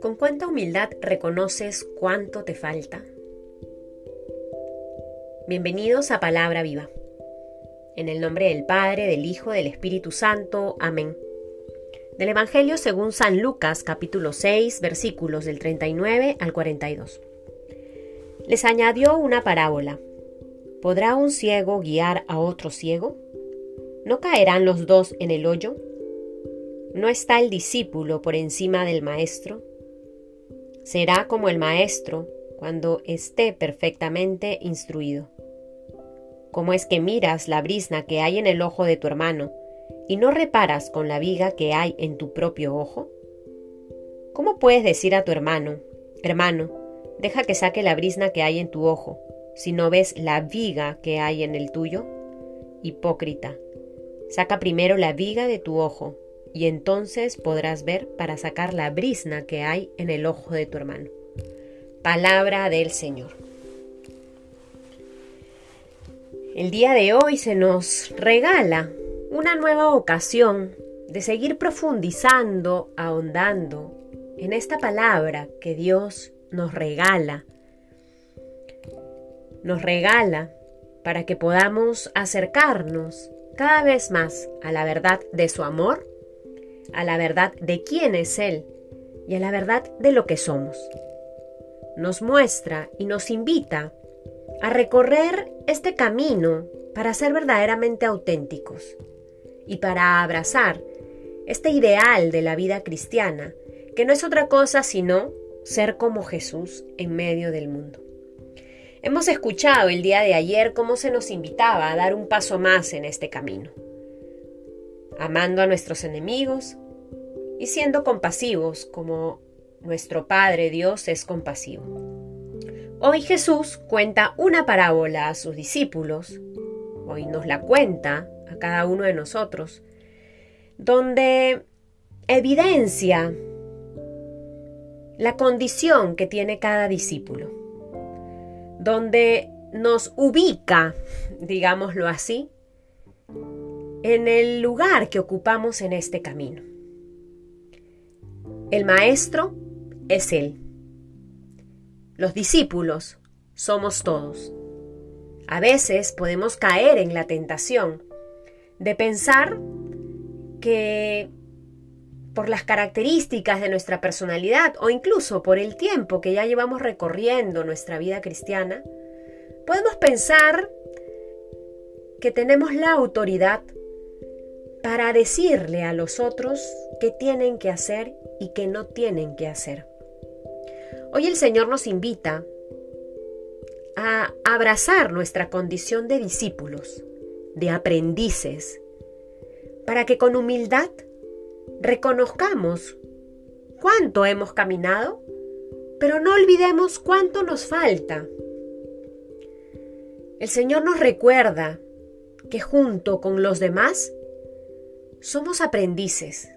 ¿Con cuánta humildad reconoces cuánto te falta? Bienvenidos a Palabra Viva. En el nombre del Padre, del Hijo, del Espíritu Santo. Amén. Del Evangelio según San Lucas capítulo 6 versículos del 39 al 42. Les añadió una parábola. ¿Podrá un ciego guiar a otro ciego? ¿No caerán los dos en el hoyo? ¿No está el discípulo por encima del maestro? Será como el maestro cuando esté perfectamente instruido. ¿Cómo es que miras la brisna que hay en el ojo de tu hermano y no reparas con la viga que hay en tu propio ojo? ¿Cómo puedes decir a tu hermano, hermano, deja que saque la brisna que hay en tu ojo, si no ves la viga que hay en el tuyo? Hipócrita, saca primero la viga de tu ojo, y entonces podrás ver para sacar la brisna que hay en el ojo de tu hermano. Palabra del Señor. El día de hoy se nos regala una nueva ocasión de seguir profundizando, ahondando en esta palabra que Dios nos regala. Nos regala para que podamos acercarnos cada vez más a la verdad de su amor, a la verdad de quién es Él y a la verdad de lo que somos. Nos muestra y nos invita a recorrer este camino para ser verdaderamente auténticos y para abrazar este ideal de la vida cristiana, que no es otra cosa sino ser como Jesús en medio del mundo. Hemos escuchado el día de ayer cómo se nos invitaba a dar un paso más en este camino, amando a nuestros enemigos y siendo compasivos como nuestro Padre Dios es compasivo. Hoy Jesús cuenta una parábola a sus discípulos, hoy nos la cuenta a cada uno de nosotros, donde evidencia la condición que tiene cada discípulo, donde nos ubica, digámoslo así, en el lugar que ocupamos en este camino. El Maestro es Él. Los discípulos somos todos. A veces podemos caer en la tentación de pensar que por las características de nuestra personalidad o incluso por el tiempo que ya llevamos recorriendo nuestra vida cristiana, podemos pensar que tenemos la autoridad para decirle a los otros qué tienen que hacer y qué no tienen que hacer. Hoy el Señor nos invita a abrazar nuestra condición de discípulos, de aprendices, para que con humildad reconozcamos cuánto hemos caminado, pero no olvidemos cuánto nos falta. El Señor nos recuerda que junto con los demás somos aprendices,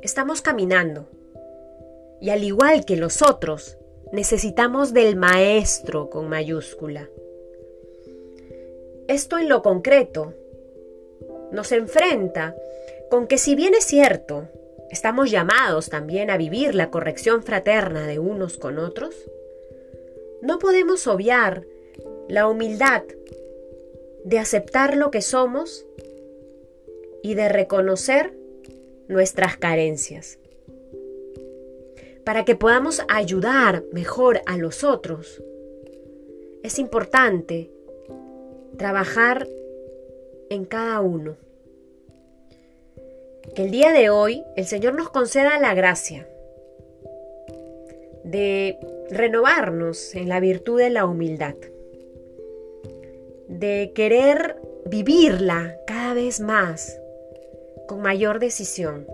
estamos caminando y al igual que los otros, necesitamos del maestro con mayúscula. Esto en lo concreto nos enfrenta con que si bien es cierto, estamos llamados también a vivir la corrección fraterna de unos con otros, no podemos obviar la humildad de aceptar lo que somos y de reconocer nuestras carencias para que podamos ayudar mejor a los otros, es importante trabajar en cada uno. Que el día de hoy el Señor nos conceda la gracia de renovarnos en la virtud de la humildad, de querer vivirla cada vez más con mayor decisión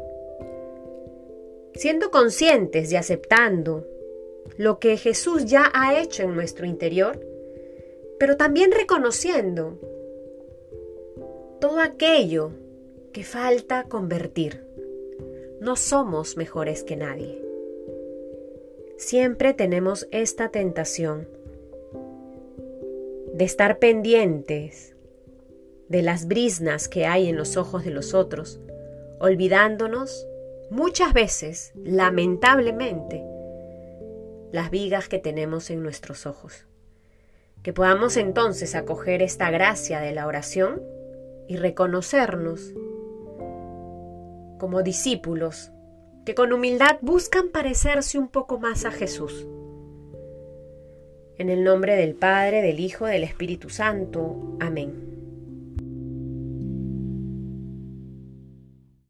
siendo conscientes y aceptando lo que Jesús ya ha hecho en nuestro interior, pero también reconociendo todo aquello que falta convertir. No somos mejores que nadie. Siempre tenemos esta tentación de estar pendientes de las brisnas que hay en los ojos de los otros, olvidándonos muchas veces, lamentablemente, las vigas que tenemos en nuestros ojos. Que podamos entonces acoger esta gracia de la oración y reconocernos como discípulos que con humildad buscan parecerse un poco más a Jesús. En el nombre del Padre, del Hijo, del Espíritu Santo. Amén.